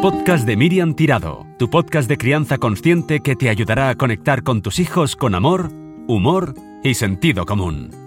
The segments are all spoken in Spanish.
podcast de Miriam Tirado, tu podcast de crianza consciente que te ayudará a conectar con tus hijos con amor, humor y sentido común.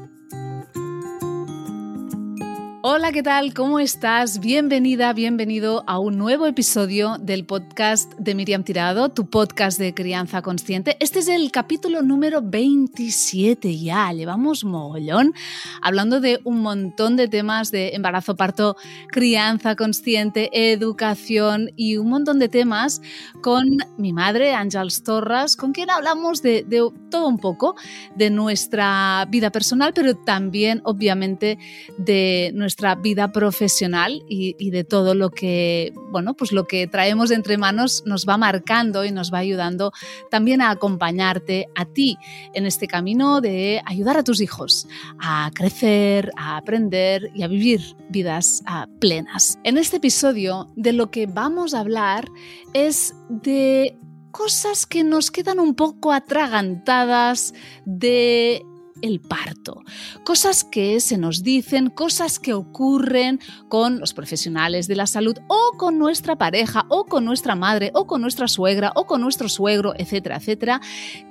Hola, ¿qué tal? ¿Cómo estás? Bienvenida, bienvenido a un nuevo episodio del podcast de Miriam Tirado, tu podcast de crianza consciente. Este es el capítulo número 27 ya, llevamos mogollón, hablando de un montón de temas de embarazo, parto, crianza consciente, educación y un montón de temas con mi madre, Ángels Torres, con quien hablamos de, de todo un poco, de nuestra vida personal, pero también, obviamente, de nuestra nuestra vida profesional y, de todo lo que, bueno, pues lo que traemos entre manos nos va marcando y nos va ayudando también a acompañarte a ti en este camino de ayudar a tus hijos a crecer, a aprender y a vivir vidas ah, plenas. En este episodio de lo que vamos a hablar es de cosas que nos quedan un poco atragantadas de el parto. Cosas que se nos dicen, cosas que ocurren con los profesionales de la salud o con nuestra pareja o con nuestra madre o con nuestra suegra o con nuestro suegro, etcétera, etcétera,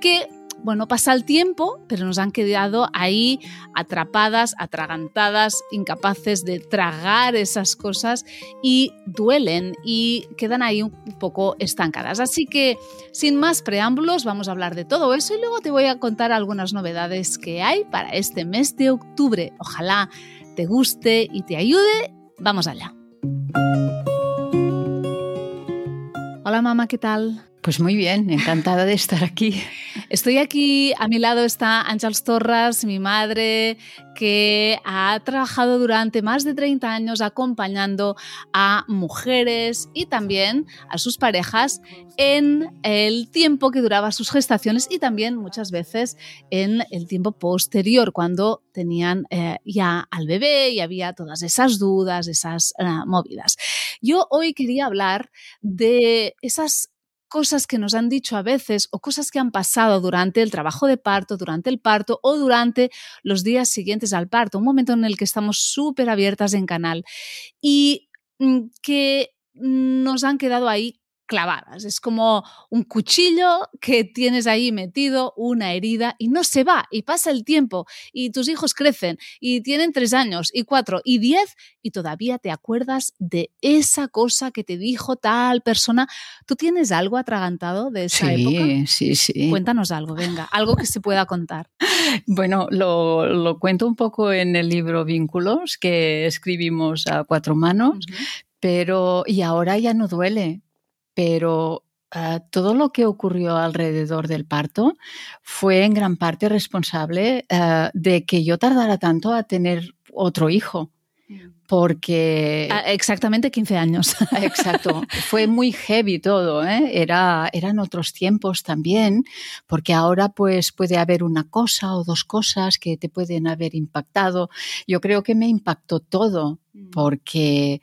que bueno, pasa el tiempo, pero nos han quedado ahí atrapadas, atragantadas, incapaces de tragar esas cosas y duelen y quedan ahí un poco estancadas. Así que, sin más preámbulos, vamos a hablar de todo eso y luego te voy a contar algunas novedades que hay para este mes de octubre. Ojalá te guste y te ayude. Vamos allá. Hola mamá, ¿qué tal? Pues muy bien, encantada de estar aquí. Estoy aquí, a mi lado está Ángels Torras, mi madre, que ha trabajado durante más de 30 años acompañando a mujeres y también a sus parejas en el tiempo que duraba sus gestaciones y también muchas veces en el tiempo posterior, cuando tenían eh, ya al bebé y había todas esas dudas, esas eh, movidas. Yo hoy quería hablar de esas cosas que nos han dicho a veces o cosas que han pasado durante el trabajo de parto, durante el parto o durante los días siguientes al parto, un momento en el que estamos súper abiertas en canal y mm, que nos han quedado ahí clavadas. Es como un cuchillo que tienes ahí metido, una herida, y no se va, y pasa el tiempo, y tus hijos crecen, y tienen tres años, y cuatro, y diez, y todavía te acuerdas de esa cosa que te dijo tal persona. ¿Tú tienes algo atragantado de esa época? Sí, sí. Cuéntanos algo, venga, algo que se pueda contar. Bueno, lo, cuento un poco en el libro Vínculos que escribimos a cuatro manos, pero y ahora ya no duele pero ah, todo lo que ocurrió alrededor del parto fue en gran parte responsable ah, de que yo tardara tanto a tener otro hijo. Mm. Porque. Ah, exactamente 15 años. Exacto. Fue muy heavy todo. ¿eh? Era, eran otros tiempos también, porque ahora pues puede haber una cosa o dos cosas que te pueden haber impactado. Yo creo que me impactó todo, mm. porque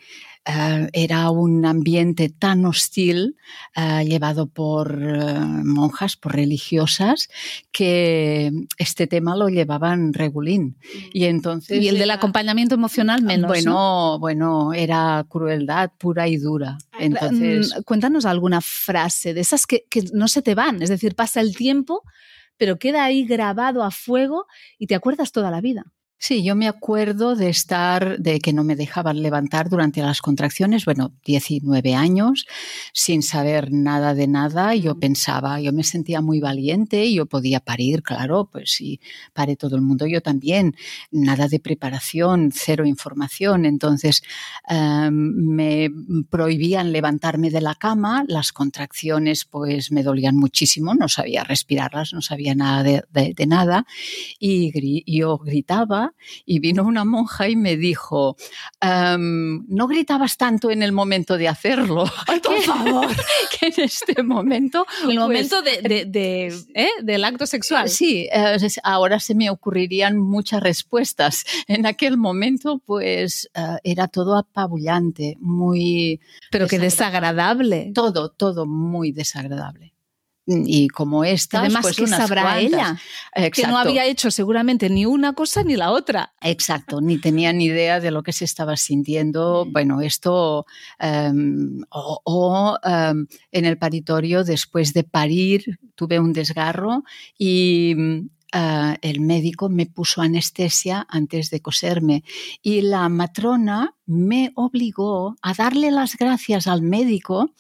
eh, era un ambiente tan hostil eh, llevado por eh, monjas, por religiosas, que este tema lo llevaban regulín. Y entonces... Y el del acompañamiento emocional menos. Bueno, bueno, era crueldad pura y dura. Entonces... Mm, cuéntanos alguna frase de esas que, que no se te van, es decir, pasa el tiempo pero queda ahí grabado a fuego y te acuerdas toda la vida. Sí, yo me acuerdo de estar, de que no me dejaban levantar durante las contracciones, bueno, 19 años, sin saber nada de nada. Yo pensaba, yo me sentía muy valiente, yo podía parir, claro, pues sí, pare todo el mundo, yo también. Nada de preparación, cero información. Entonces, em, me prohibían levantarme de la cama, las contracciones pues me dolían muchísimo, no sabía respirarlas, no sabía nada de nada. Y yo gritaba y vino una monja y me dijo, em, no gritabas tanto en el momento de hacerlo. Ay, por favor. que en este momento... En el pues, momento de, ¿eh? del acto sexual. Sí, eh, ahora se me ocurrirían muchas respuestas. En aquel momento, pues eh, era todo apabullante, muy... Pero que desagradable. Todo, todo muy desagradable y como esta. Además, pues unas sabrá cuantas. ella? Que no había hecho seguramente ni una cosa ni la otra. Exacto, ni tenía ni idea de lo que se estaba sintiendo. Mm. Bueno, esto em, o, o, em, en el paritorio después de parir tuve un desgarro y mm, ah, el médico me puso anestesia antes de coserme y la matrona me obligó a darle las gracias al médico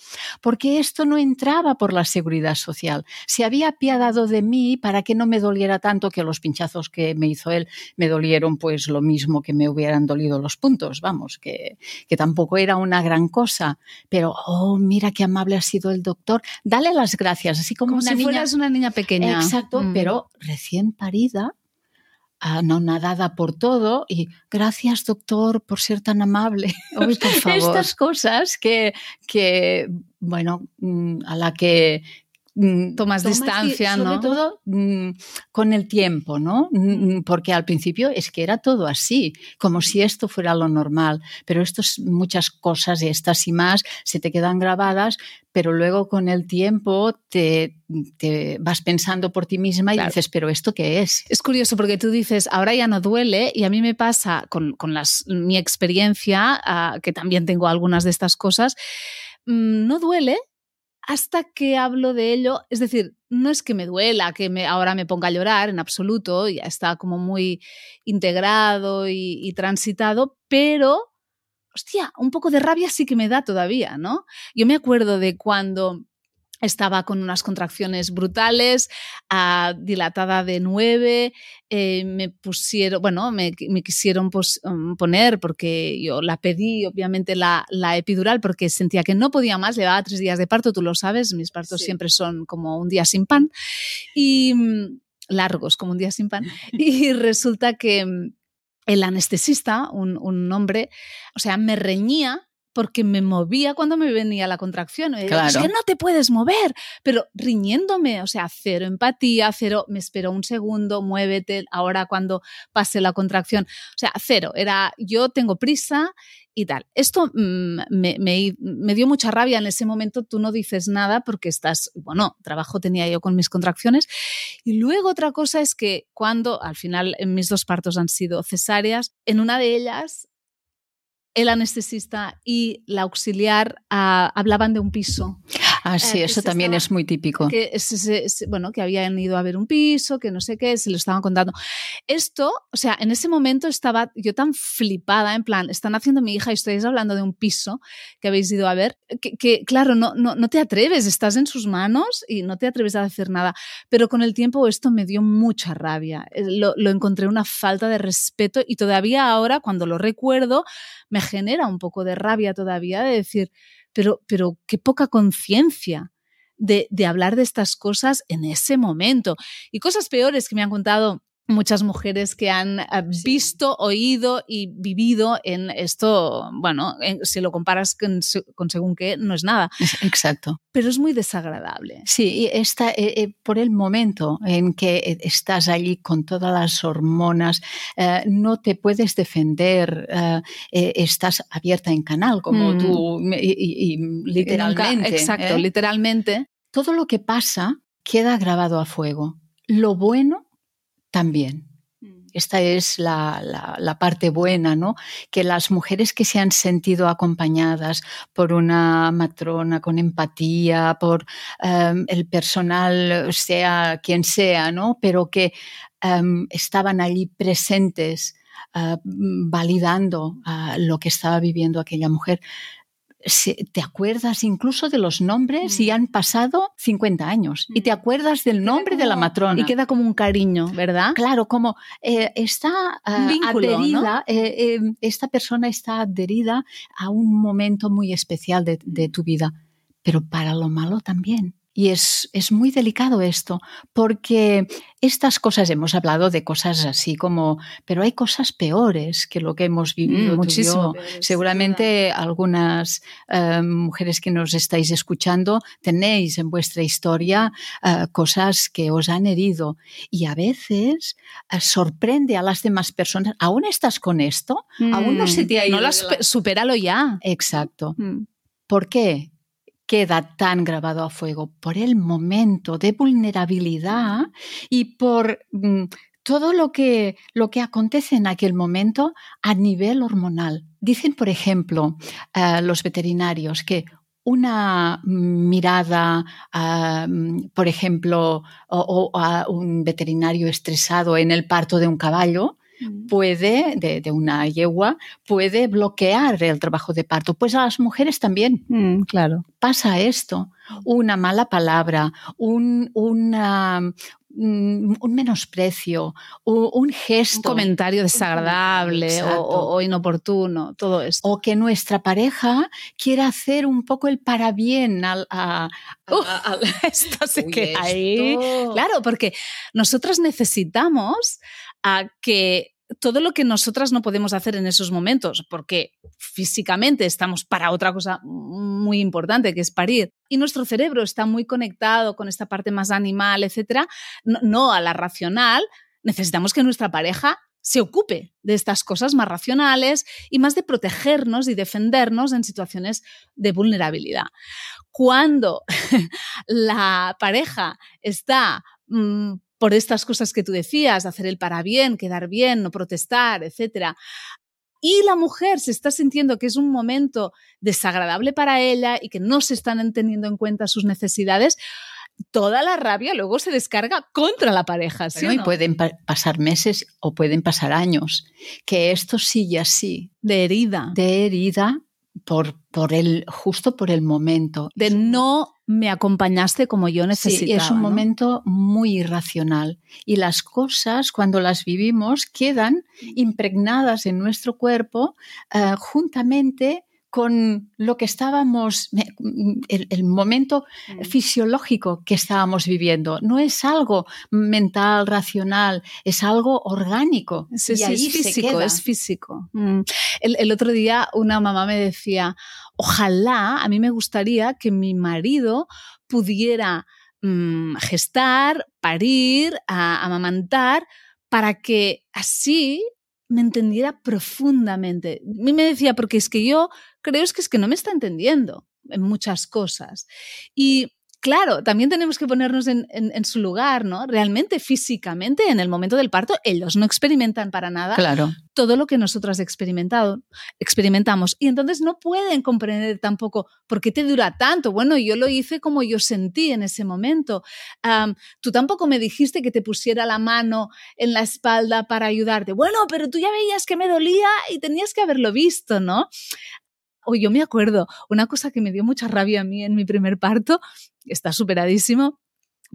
porque esto no entraba por la seguridad social. Se había apiadado de mí para que no me doliera tanto que los pinchazos que me hizo él me dolieron pues lo mismo que me hubieran dolido los puntos, vamos, que, que tampoco era una gran cosa. Pero, oh, mira qué amable ha sido el doctor. Dale las gracias, así como, Como una si niña. fueras una niña pequeña. Exacto, Mm. pero recién parida, anonadada por todo y gracias doctor por ser tan amable. Uy, por favor. Estas cosas que, que bueno, mm, a la que mm, Tomas di- distancia, sobre ¿no? todo mm, con el tiempo, ¿no? Mm, Porque al principio es que era todo así, como si esto fuera lo normal, pero estas muchas cosas, estas y más, se te quedan grabadas, pero luego con el tiempo te, te vas pensando por ti misma y Claro. dices, pero ¿esto qué es? Es curioso porque tú dices, ahora ya no duele y a mí me pasa con, con las, mi experiencia, ah, que también tengo algunas de estas cosas, no duele hasta que hablo de ello. Es decir, no es que me duela, que ahora me ponga a llorar en absoluto, ya está como muy integrado y, y transitado, pero, hostia, un poco de rabia sí que me da todavía, ¿no? Yo me acuerdo de cuando estaba con unas contracciones brutales, ah, dilatada de 9, me pusieron, bueno, me, me quisieron pos, um, poner porque yo la pedí, obviamente, la, la, epidural porque sentía que no podía más, llevaba tres días de parto, tú lo sabes, mis partos sí. siempre son como un día sin pan y mm, largos, como un día sin pan, y resulta que mm, el anestesista, un, un hombre, o sea, me reñía porque me movía cuando me venía la contracción. Claro. Es que no te puedes mover, pero riñéndome, o sea, cero empatía, cero, me espero un segundo, muévete, ahora cuando pase la contracción. O sea, cero, era yo tengo prisa y tal. Esto mmm, me, me, me, dio mucha rabia en ese momento, tú no dices nada porque estás, bueno, trabajo tenía yo con mis contracciones. Y luego otra cosa es que cuando, al final, en mis dos partos han sido cesáreas, en una de ellas el anestesista y la auxiliar uh, hablaban de un piso. Ah, sí, eh, eso también estaba, es muy típico. Que, es, es, bueno, que habían ido a ver un piso, que no sé qué, se lo estaban contando. Esto, o sea, en ese momento estaba yo tan flipada, en plan, están haciendo mi hija y estáis hablando de un piso que habéis ido a ver, que, que claro, no, no, no, te atreves, estás en sus manos y no te atreves a hacer nada. Pero con el tiempo esto me dio mucha rabia. Eh, Lo, lo encontré una falta de respeto y todavía ahora, cuando lo recuerdo, me genera un poco de rabia todavía de decir, pero, pero qué poca conciencia de, de, hablar de estas cosas en ese momento. Y cosas peores que me han contado muchas mujeres que han visto, oído y vivido en esto, bueno, en, si lo comparas con, con, según qué, no es nada. Exacto. Pero es muy desagradable. Sí, y está, eh, eh, por el momento en que estás allí con todas las hormonas, eh, no te puedes defender, eh, estás abierta en canal, como mm. tú, y, literalmente. Nunca, exacto, ¿eh? literalmente. Todo lo que pasa queda grabado a fuego. Lo bueno también. Esta es la, la, la, parte buena, ¿no? Que las mujeres que se han sentido acompañadas por una matrona con empatía, por um, el personal, sea quien sea, ¿no? Pero que um, estaban allí presentes, uh, validando uh, lo que estaba viviendo aquella mujer, te acuerdas incluso de los nombres mm. y han pasado 50 años mm. y te acuerdas del nombre como, de la matrona. Y queda como un cariño, ¿verdad? Claro, como eh, está uh, Vínculo, adherida, ¿no? eh, eh, esta persona está adherida a un momento muy especial de, de tu vida, pero para lo malo también. Y es, es, muy delicado esto, porque estas cosas, hemos hablado de cosas así como, pero hay cosas peores que lo que hemos vivido. Mm, muchísimo. Peores, Seguramente algunas uh, mujeres que nos estáis escuchando tenéis en vuestra historia uh, cosas que os han herido y a veces uh, sorprende a las demás personas. ¿Aún estás con esto? Mm, ¿Aún no se te ha ido? No las, ya. Exacto. Mm. ¿Por qué? Queda tan grabado a fuego? Por el momento de vulnerabilidad y por mm, todo lo que, lo que acontece en aquel momento a nivel hormonal. Dicen, por ejemplo, eh, los veterinarios que una mirada, por ejemplo, o, a un veterinario estresado en el parto de un caballo, mm. Puede, de, una yegua, puede bloquear el trabajo de parto. Pues a las mujeres también. Mm, claro. Pasa esto. Una mala palabra, un, una, Mm, un menosprecio, un gesto. Un comentario desagradable o, inoportuno, todo esto. O que nuestra pareja quiera hacer un poco el parabién al, a, esto se queda ahí. Claro, porque nosotras necesitamos a que todo lo que nosotras no podemos hacer en esos momentos, porque físicamente estamos para otra cosa muy importante, que es parir, y nuestro cerebro está muy conectado con esta parte más animal, etcétera, no, a la racional, necesitamos que nuestra pareja se ocupe de estas cosas más racionales y más de protegernos y defendernos en situaciones de vulnerabilidad. Cuando la pareja está mm, por estas cosas que tú decías, hacer el para bien, quedar bien, no protestar, etc. Y la mujer se está sintiendo que es un momento desagradable para ella y que no se están teniendo en cuenta sus necesidades, toda la rabia luego se descarga contra la pareja. ¿sí Y pueden pasar meses o pueden pasar años. Que esto sigue así. De herida. De herida por, por el, justo por el momento. De no me acompañaste como yo necesitaba. Sí, es un momento muy irracional y las cosas cuando las vivimos quedan impregnadas en nuestro cuerpo eh, juntamente con lo que estábamos, el, momento mm. fisiológico que estábamos viviendo. No es algo mental, racional, es algo orgánico. Sí, y es físico, es físico. Mm. El, otro día una mamá me decía, ojalá, a mí me gustaría que mi marido pudiera mm, gestar, parir, amamantar, para que así me entendiera profundamente. A mí me decía, porque es que yo creo es que es que no me está entendiendo en muchas cosas. Y claro, también tenemos que ponernos en, su lugar, ¿no? Realmente, físicamente, en el momento del parto, ellos no experimentan para nada claro. todo lo que nosotras experimentado, experimentamos. Y entonces no pueden comprender tampoco por qué te dura tanto. Bueno, yo lo hice como yo sentí en ese momento. tú tampoco me dijiste que te pusiera la mano en la espalda para ayudarte. Bueno, pero tú ya veías que me dolía y tenías que haberlo visto, ¿no? Yo me acuerdo, una cosa que me dio mucha rabia a mí en mi primer parto, está superadísimo,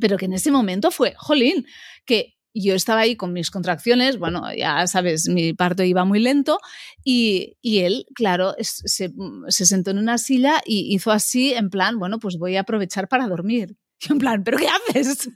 pero que en ese momento fue, jolín, que yo estaba ahí con mis contracciones, bueno, ya sabes, mi parto iba muy lento y, él, claro, se, se, sentó en una silla y hizo así, en plan, bueno, pues voy a aprovechar para dormir. Yo en plan, ¿pero qué haces?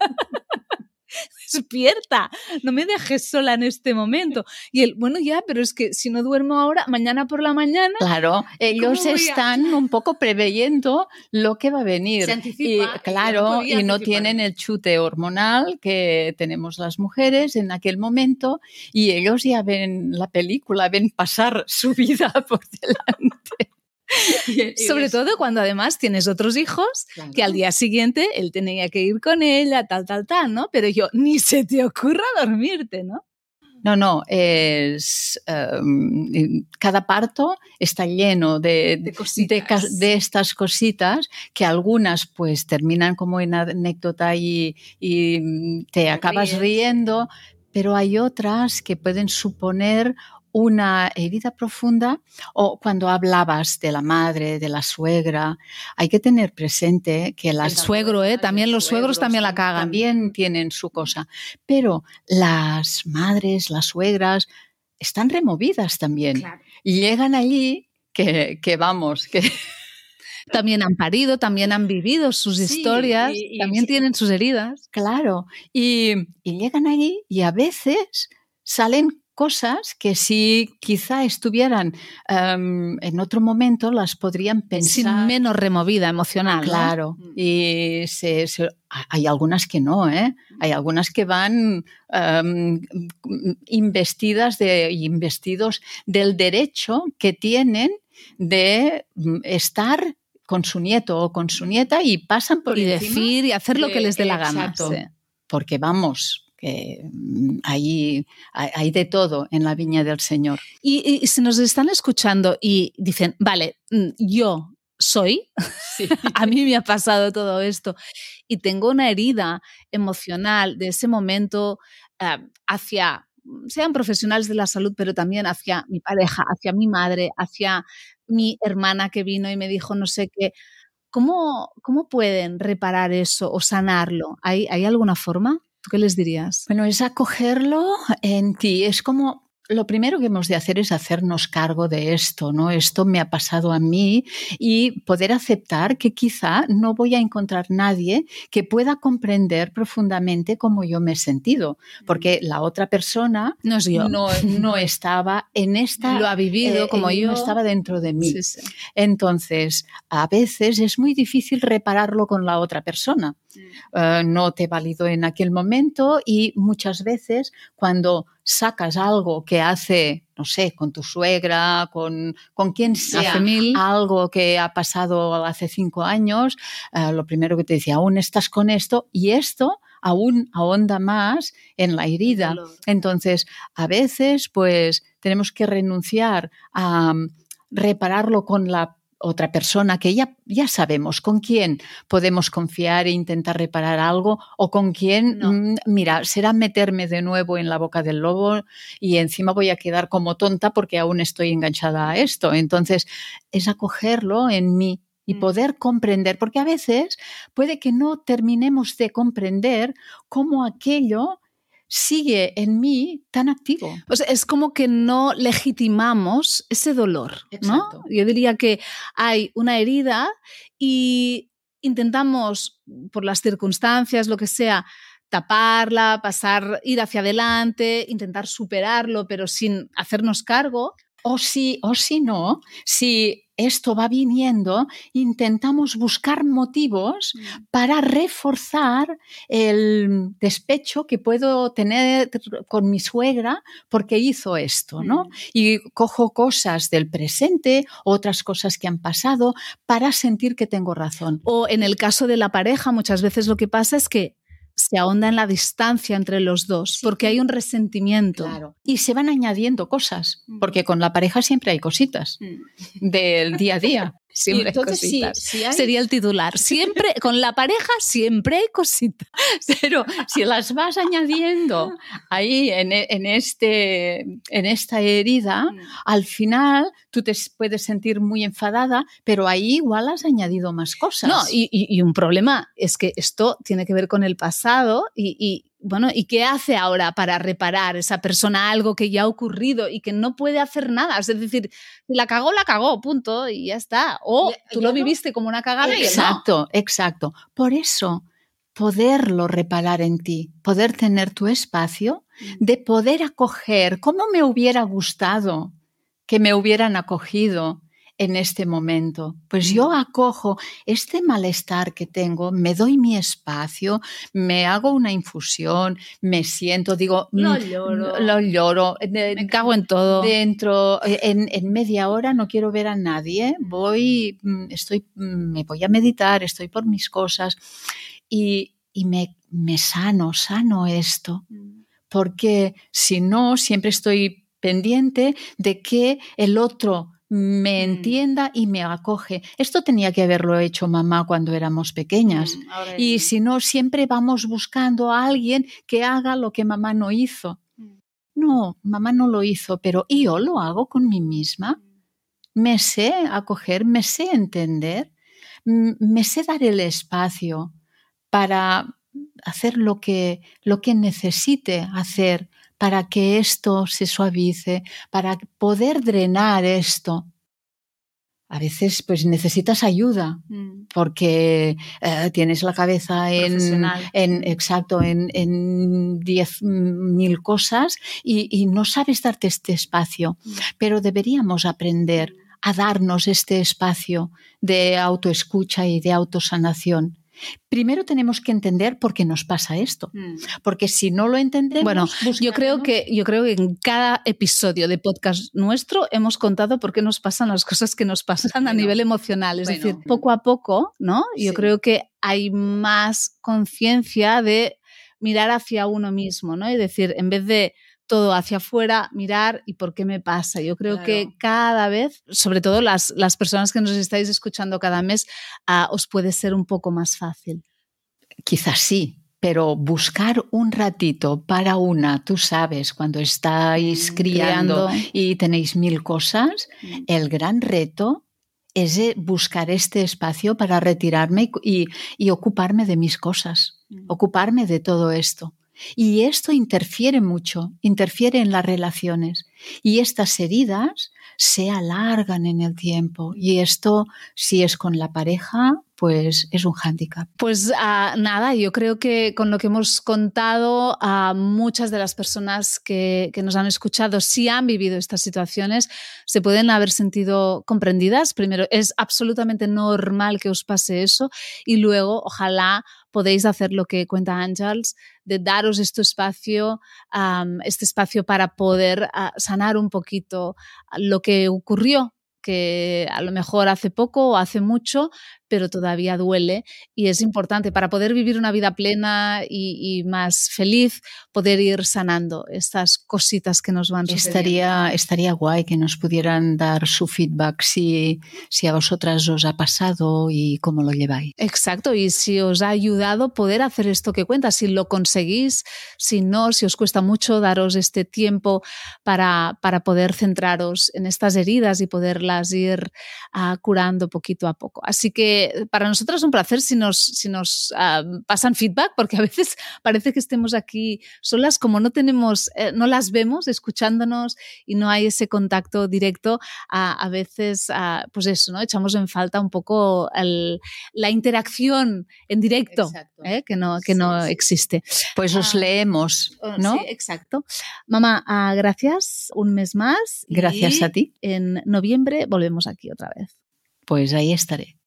Despierta, no me dejes sola en este momento. Y él, bueno, ya, pero es que si no duermo ahora, mañana por la mañana. Claro, ellos están un poco preveyendo lo que va a venir. Se anticipa, y, claro, y no tienen el chute hormonal que tenemos las mujeres en aquel momento, y ellos ya ven la película, ven pasar su vida por delante. Sobre todo cuando además tienes otros hijos que al día siguiente él tenía que ir con ella, tal, tal, tal, ¿no? Pero yo, ni se te ocurra dormirte, ¿no? No, no, es em, cada parto está lleno de, de, estas cositas que algunas pues terminan como en anécdota y, y te acabas riendo, pero hay otras que pueden suponer una herida profunda o cuando hablabas de la madre, de la suegra, hay que tener presente que las... El suegro, ¿eh? También los suegros también la cagan. También tienen su cosa. Pero las madres, las suegras, están removidas también. Y llegan allí que, que vamos, que... También han parido, también han vivido sus historias, también tienen sus heridas. Claro, y, y llegan allí y a veces salen cosas que si quizá estuvieran em, en otro momento las podrían pensar. Sin menos removida emocional. Claro. Mm. Y hay algunas que no, ¿eh? Hay algunas que van em, investidas de, investidos del derecho que tienen de mm, estar con su nieto o con su nieta y pasan por y encima decir y hacer lo que les dé la gana. Exacto. sí. porque vamos, que mm, ahí hay, hay de todo en la viña del Señor. Y, y si nos están escuchando y dicen, vale, mm, yo soy, a mí me ha pasado todo esto y tengo una herida emocional de ese momento eh, hacia, sean profesionales de la salud, pero también hacia mi pareja, hacia mi madre, hacia mi hermana que vino y me dijo no sé qué. ¿Cómo, cómo pueden reparar eso o sanarlo? ¿Hay, ¿Hay alguna forma? ¿Tú qué les dirías? Bueno, es acogerlo en ti. Es como lo primero que hemos de hacer es hacernos cargo de esto, ¿no? Esto me ha pasado a mí y poder aceptar que quizá no voy a encontrar nadie que pueda comprender profundamente cómo yo me he sentido, porque la otra persona No es yo. no, no estaba en esta... Lo ha vivido eh, como eh, yo. No estaba dentro de mí. Sí, sí. Entonces, a veces es muy difícil repararlo con la otra persona. Eh, no te validó en aquel momento y muchas veces cuando sacas algo que hace, no sé, con tu suegra, con, con quien sea, Hace mil. algo que ha pasado hace cinco años, eh, lo primero que te decía, aún estás con esto y esto aún ahonda más en la herida. Entonces, a veces, pues, tenemos que renunciar a mm, repararlo con la otra persona que ya, ya sabemos con quién podemos confiar e intentar reparar algo o con quién, No. mm, mira, será meterme de nuevo en la boca del lobo y encima voy a quedar como tonta porque aún estoy enganchada a esto. Entonces, es acogerlo en mí y Mm. poder comprender, porque a veces puede que no terminemos de comprender cómo aquello sigue en mí tan activo. O sea, es como que no legitimamos ese dolor, ¿no? Exacto. Yo diría que hay una herida y intentamos, por las circunstancias, lo que sea, taparla, pasar, ir hacia adelante, intentar superarlo, pero sin hacernos cargo. O si, o si no, si esto va viniendo, intentamos buscar motivos para reforzar el despecho que puedo tener con mi suegra porque hizo esto, ¿no? Y cojo cosas del presente, otras cosas que han pasado, para sentir que tengo razón. O en el caso de la pareja, muchas veces lo que pasa es que se ahonda en la distancia entre los dos, Sí. porque hay un resentimiento. Y se van añadiendo cosas, porque con la pareja siempre hay cositas del día a día. Siempre hay sí, cositas. sí hay- Sería el titular. Siempre, con la pareja, siempre hay cositas. Pero si las vas añadiendo ahí en, e- en este, en esta herida, al final tú te puedes sentir muy enfadada, pero ahí igual has añadido más cosas. No, y, y- y un problema es que esto tiene que ver con el pasado y, y, bueno, ¿y qué hace ahora para reparar esa persona algo que ya ha ocurrido y que no puede hacer nada? Es decir, si la cagó, la cagó, punto, y ya está. O tú lo no- viviste como una cagada y él no. Exacto, exacto. Por eso, poderlo reparar en ti, poder tener tu espacio, de poder acoger, como me hubiera gustado que me hubieran acogido en este momento. Pues yo acojo este malestar que tengo, me doy mi espacio, me hago una infusión, me siento, digo, Lo mm, lloro. lo lloro. Me cago en todo. Dentro, eh, en, en media hora no quiero ver a nadie, voy, mm, estoy, mm, me voy a meditar, estoy por mis cosas y, y me, me sano, sano esto, porque si no, siempre estoy pendiente de que el otro me Mm. entienda y me acoge. Esto tenía que haberlo hecho mamá cuando éramos pequeñas. Mm, Y si no, siempre vamos buscando a alguien que haga lo que mamá no hizo. Mm. No, mamá no lo hizo, pero yo lo hago con mí misma. Me sé acoger, me sé entender, me sé dar el espacio para hacer lo que, lo que necesite hacer para que esto se suavice, para poder drenar esto. A veces pues necesitas ayuda Mm. porque eh, tienes la cabeza en, en exacto en, en diez mil cosas y, y no sabes darte este espacio. Mm. Pero deberíamos aprender a darnos este espacio de autoescucha y de autosanación. Primero tenemos que entender por qué nos pasa esto, mm. porque si no lo entendemos, bueno, yo creo que yo creo que en cada episodio de podcast nuestro hemos contado por qué nos pasan las cosas que nos pasan a nivel emocional, es decir, poco a poco, ¿no? Yo creo que hay más conciencia de mirar hacia uno mismo, ¿no? Y decir, en vez de todo hacia afuera, mirar y por qué me pasa. Yo creo que cada vez, sobre todo las, las, personas que nos estáis escuchando cada mes, uh, os puede ser un poco más fácil. Quizás sí, pero buscar un ratito para una, tú sabes, cuando estáis mm, criando, y tenéis mil cosas, mm. el gran reto es buscar este espacio para retirarme y, y ocuparme de mis cosas, mm. ocuparme de todo esto. Y esto interfiere mucho, interfiere en las relaciones. Y estas heridas se alargan en el tiempo. Y esto, si es con la pareja, pues es un hándicap. Pues uh, nada, yo creo que con lo que hemos contado, a muchas de las personas que, nos han escuchado, si han vivido estas situaciones, se pueden haber sentido comprendidas. Primero, es absolutamente normal que os pase eso y luego, ojalá podéis hacer lo que cuenta Ángels, de daros este espacio, este espacio para poder uh, sanar un poquito lo que ocurrió que a lo mejor hace poco o hace mucho, pero todavía duele y es importante para poder vivir una vida plena y, más feliz, poder ir sanando estas cositas que nos van sucediendo. Estaría, estaría guay que nos pudieran dar su feedback si, si a vosotras os ha pasado y cómo lo lleváis. Exacto, y si os ha ayudado poder hacer esto que cuenta, si lo conseguís, si no, si os cuesta mucho daros este tiempo para, para poder centraros en estas heridas y poderlas ir uh, curando poquito a poco. Así que para nosotros es un placer si nos, si nos ah, pasan feedback, porque a veces parece que estemos aquí solas, como no tenemos, eh, no las vemos escuchándonos y no hay ese contacto directo, a veces, ah, pues eso, ¿no? Echamos en falta un poco la interacción en directo, ¿eh? que no, que no existe. Pues os ah, leemos, oh, ¿no? Sí, exacto. Mamá, gracias un mes más. Gracias a ti. En noviembre volvemos aquí otra vez. Pues ahí estaré.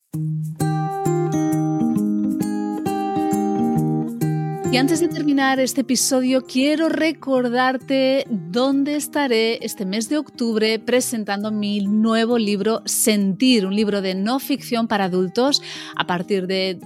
Y antes de terminar este episodio, quiero recordarte dónde estaré este mes de octubre presentando mi nuevo libro Sentir, un libro de no ficción para adultos a partir de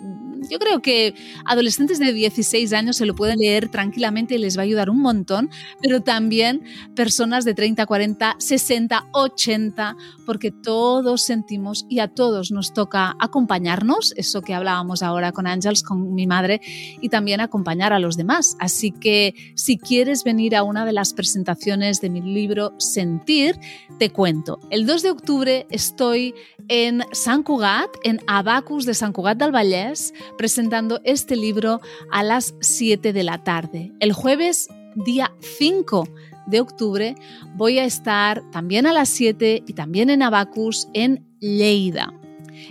yo creo que adolescentes de 16 años se lo pueden leer tranquilamente y les va a ayudar un montón, pero también personas de 30, 40, 60, 80, porque todos sentimos y a todos nos toca acompañarnos, eso que hablábamos ahora con Ángels, con mi madre, y también acompañar a los demás. Así que si quieres venir a una de las presentaciones de mi libro Sentir, te cuento. El 2 de octubre estoy en San Cugat, en Abacus de San Cugat del Vallès, presentando este libro a las 7 de la tarde. El jueves, día 5 de octubre, voy a estar también a las 7 y también en Abacus en Lleida.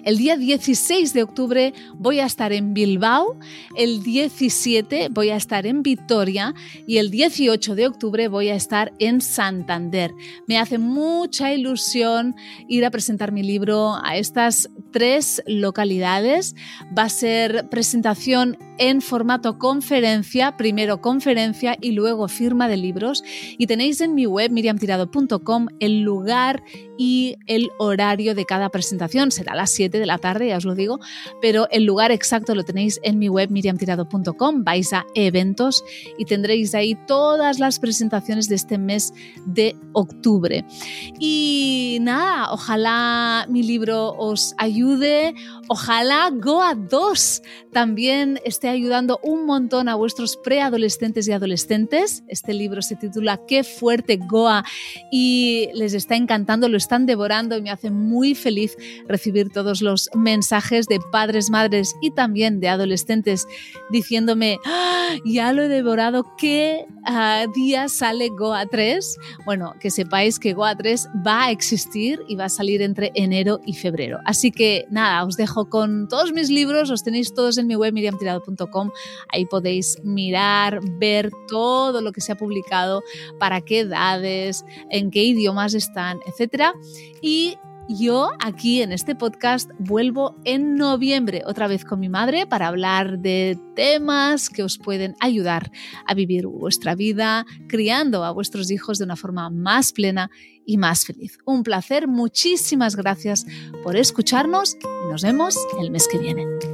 El día 16 de octubre voy a estar en Bilbao, el 17 voy a estar en Vitoria y el 18 de octubre voy a estar en Santander. Me hace mucha ilusión ir a presentar mi libro a estas tres localidades. Va a ser presentación en formato conferencia, primero conferencia y luego firma de libros. Y tenéis en mi web miriamtirado.com el lugar y el horario de cada presentación. Será las 7 de la tarde, ya os lo digo, pero el lugar exacto lo tenéis en mi web miriamtirado.com. Vais a eventos y tendréis ahí todas las presentaciones de este mes de octubre. Y nada, ojalá mi libro os ayude, ojalá Goa 2 también esté ayudando un montón a vuestros preadolescentes y adolescentes. Este libro se titula Qué fuerte Goa y les está encantando, lo están devorando y me hace muy feliz recibir todos los mensajes de padres, madres y también de adolescentes diciéndome, ¡Ah, ya lo he devorado, ¿qué uh, día sale Goa 3? Bueno, que sepáis que Goa 3 va a existir y va a salir entre enero y febrero. Así que nada, os dejo con todos mis libros, os tenéis todos en mi web miriamtirado.com, ahí podéis mirar, ver todo lo que se ha publicado, para qué edades, en qué idiomas están, etc. Y yo aquí en este podcast vuelvo en noviembre otra vez con mi madre para hablar de temas que os pueden ayudar a vivir vuestra vida criando a vuestros hijos de una forma más plena y más feliz. Un placer, muchísimas gracias por escucharnos y nos vemos el mes que viene.